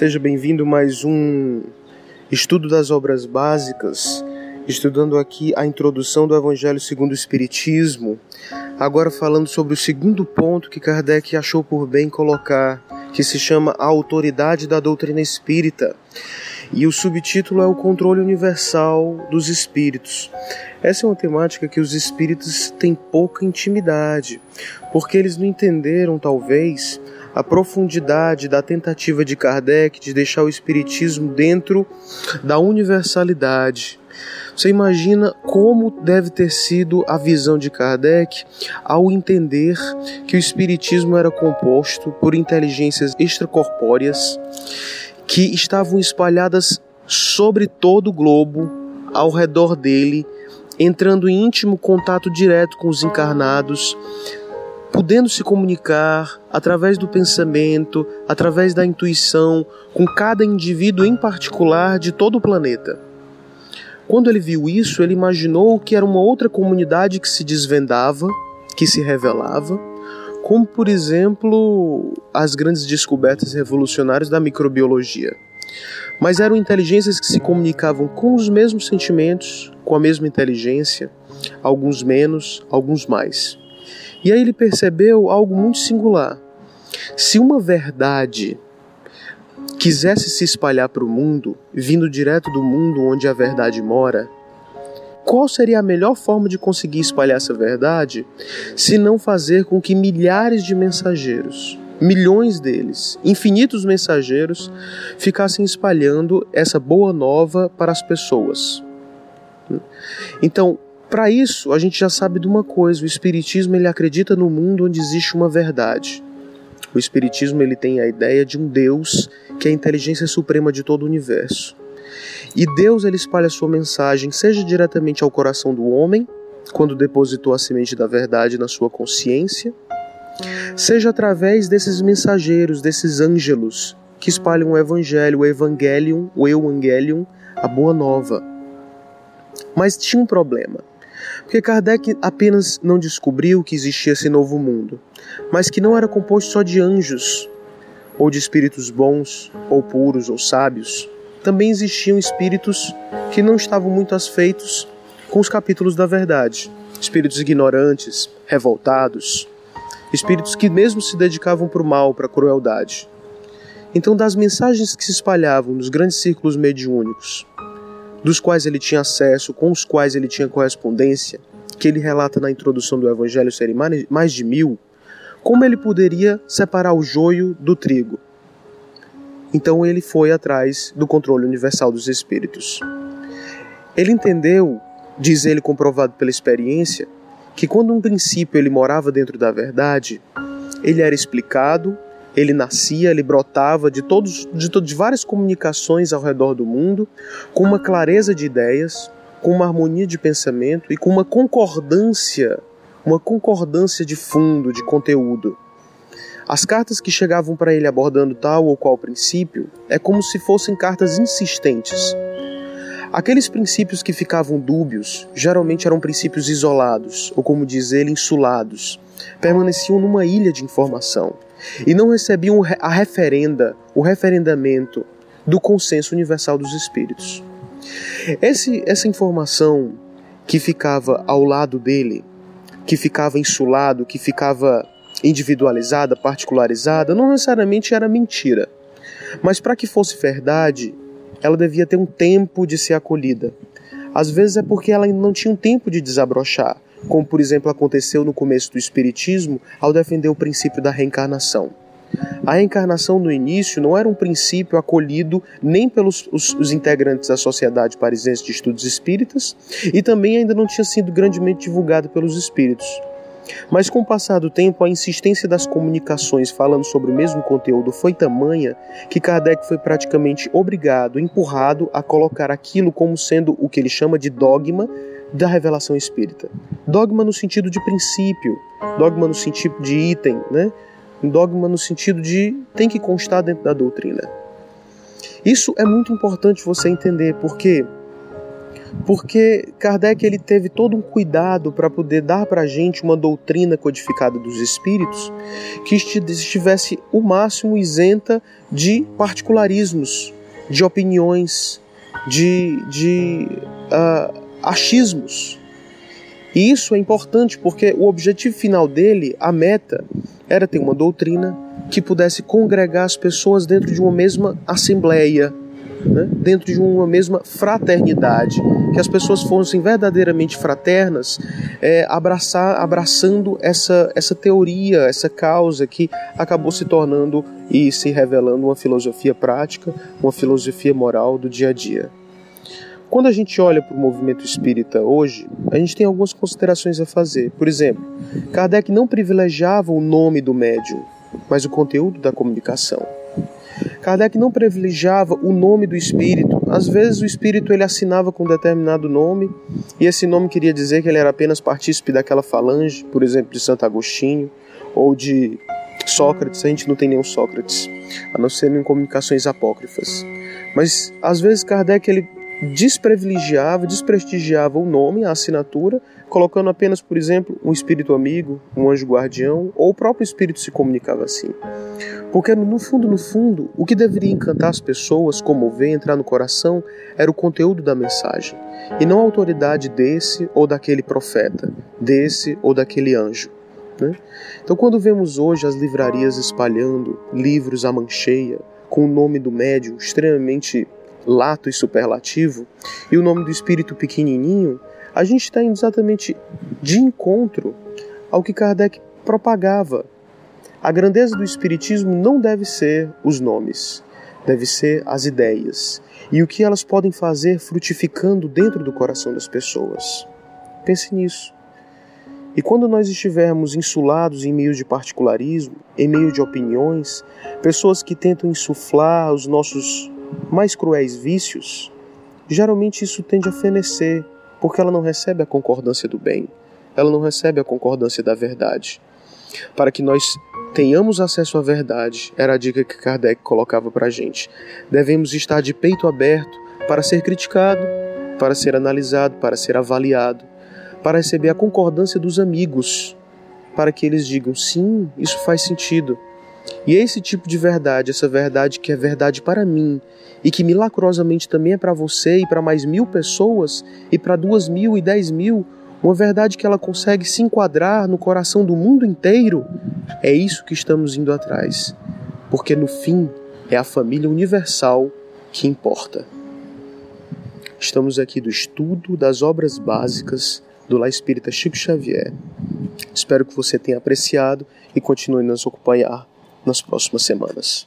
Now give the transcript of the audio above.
Seja bem-vindo mais um estudo das obras básicas, estudando aqui a introdução do Evangelho segundo o Espiritismo. Agora falando sobre o segundo ponto que Kardec achou por bem colocar, que se chama a autoridade da doutrina espírita. E o subtítulo é o controle universal dos espíritos. Essa é uma temática que os espíritos têm pouca intimidade, porque eles não entenderam, talvez, a profundidade da tentativa de Kardec de deixar o Espiritismo dentro da universalidade. Você imagina como deve ter sido a visão de Kardec ao entender que o Espiritismo era composto por inteligências extracorpóreas que estavam espalhadas sobre todo o globo, ao redor dele, entrando em íntimo contato direto com os encarnados, podendo se comunicar através do pensamento, através da intuição, com cada indivíduo em particular de todo o planeta. Quando ele viu isso, ele imaginou que era uma outra comunidade que se desvendava, que se revelava, como por exemplo as grandes descobertas revolucionárias da microbiologia. Mas eram inteligências que se comunicavam com os mesmos sentimentos, com a mesma inteligência, alguns menos, alguns mais. E aí ele percebeu algo muito singular. Se uma verdade quisesse se espalhar para o mundo, vindo direto do mundo onde a verdade mora, qual seria a melhor forma de conseguir espalhar essa verdade se não fazer com que milhares de mensageiros, milhões deles, infinitos mensageiros, ficassem espalhando essa boa nova para as pessoas? Então, para isso, a gente já sabe de uma coisa: o espiritismo ele acredita no mundo onde existe uma verdade. O espiritismo ele tem a ideia de um Deus que é a inteligência suprema de todo o universo. E Deus ele espalha sua mensagem seja diretamente ao coração do homem, quando depositou a semente da verdade na sua consciência, seja através desses mensageiros, desses ângelos que espalham o evangelho, o evangelium, o evangelium, a boa nova. Mas tinha um problema. Porque Kardec apenas não descobriu que existia esse novo mundo, mas que não era composto só de anjos, ou de espíritos bons, ou puros, ou sábios. Também existiam espíritos que não estavam muito afeitos com os capítulos da verdade, espíritos ignorantes, revoltados, espíritos que mesmo se dedicavam para o mal, para a crueldade. Então, das mensagens que se espalhavam nos grandes círculos mediúnicos, dos quais ele tinha acesso, com os quais ele tinha correspondência, que ele relata na introdução do Evangelho serem mais de mil, como ele poderia separar o joio do trigo? Então ele foi atrás do controle universal dos espíritos. Ele entendeu, diz ele comprovado pela experiência, que quando um princípio ele morava dentro da verdade, ele era explicado, ele nascia, ele brotava de todos de, de várias comunicações ao redor do mundo, com uma clareza de ideias, com uma harmonia de pensamento e com uma concordância, uma concordância de fundo, de conteúdo. As cartas que chegavam para ele abordando tal ou qual princípio é como se fossem cartas insistentes. Aqueles princípios que ficavam dúbios geralmente eram princípios isolados, ou como diz ele, insulados, permaneciam numa ilha de informação e não recebiam a referenda, o referendamento do consenso universal dos espíritos. Esse, essa informação que ficava ao lado dele, que ficava insulado, que ficava individualizada, particularizada, não necessariamente era mentira. Mas para que fosse verdade, ela devia ter um tempo de ser acolhida. Às vezes é porque ela não tinha um tempo de desabrochar, como por exemplo aconteceu no começo do Espiritismo ao defender o princípio da reencarnação. A reencarnação no início não era um princípio acolhido nem pelos os, os integrantes da Sociedade Parisense de Estudos Espíritas e também ainda não tinha sido grandemente divulgado pelos espíritos. Mas com o passar do tempo, a insistência das comunicações falando sobre o mesmo conteúdo foi tamanha que Kardec foi praticamente obrigado, empurrado a colocar aquilo como sendo o que ele chama de dogma da revelação espírita. Dogma no sentido de princípio, dogma no sentido de item, né? dogma no sentido de tem que constar dentro da doutrina. Isso é muito importante você entender, porque porque Kardec ele teve todo um cuidado para poder dar para a gente uma doutrina codificada dos espíritos que estivesse o máximo isenta de particularismos, de opiniões, de, de uh, achismos. E isso é importante porque o objetivo final dele, a meta, era ter uma doutrina que pudesse congregar as pessoas dentro de uma mesma assembleia, né? dentro de uma mesma fraternidade, que as pessoas fossem verdadeiramente fraternas, é, abraçar, abraçando essa, essa teoria, essa causa que acabou se tornando e se revelando uma filosofia prática, uma filosofia moral do dia a dia. Quando a gente olha para o movimento espírita hoje, a gente tem algumas considerações a fazer. Por exemplo, Kardec não privilegiava o nome do médium, mas o conteúdo da comunicação. Kardec não privilegiava o nome do espírito. Às vezes o espírito ele assinava com um determinado nome e esse nome queria dizer que ele era apenas partícipe daquela falange, por exemplo, de Santo Agostinho ou de Sócrates. A gente não tem nenhum Sócrates, a não ser em comunicações apócrifas. Mas às vezes Kardec ele desprivilegiava, desprestigiava o nome, a assinatura, colocando apenas, por exemplo, um espírito amigo, um anjo guardião, ou o próprio espírito se comunicava assim. Porque no fundo, no fundo, o que deveria encantar as pessoas, comover, entrar no coração, era o conteúdo da mensagem, e não a autoridade desse ou daquele profeta, desse ou daquele anjo. Né? Então, quando vemos hoje as livrarias espalhando livros à mancheia, com o nome do médium extremamente lato e superlativo, e o nome do espírito pequenininho, a gente está indo exatamente de encontro ao que Kardec propagava. A grandeza do espiritismo não deve ser os nomes, deve ser as ideias e o que elas podem fazer frutificando dentro do coração das pessoas. Pense nisso. E quando nós estivermos insulados em meio de particularismo, em meio de opiniões, pessoas que tentam insuflar os nossos mais cruéis vícios, geralmente isso tende a fenecer, porque ela não recebe a concordância do bem, ela não recebe a concordância da verdade. Para que nós tenhamos acesso à verdade, era a dica que Kardec colocava para a gente. Devemos estar de peito aberto para ser criticado, para ser analisado, para ser avaliado, para receber a concordância dos amigos, para que eles digam sim, isso faz sentido. E esse tipo de verdade, essa verdade que é verdade para mim, e que milagrosamente também é para você e para mais mil pessoas, e para duas mil e dez mil, uma verdade que ela consegue se enquadrar no coração do mundo inteiro, é isso que estamos indo atrás. Porque no fim é a família universal que importa. Estamos aqui do estudo das obras básicas do Lá Espírita Chico Xavier. Espero que você tenha apreciado e continue nos acompanhar nas próximas semanas.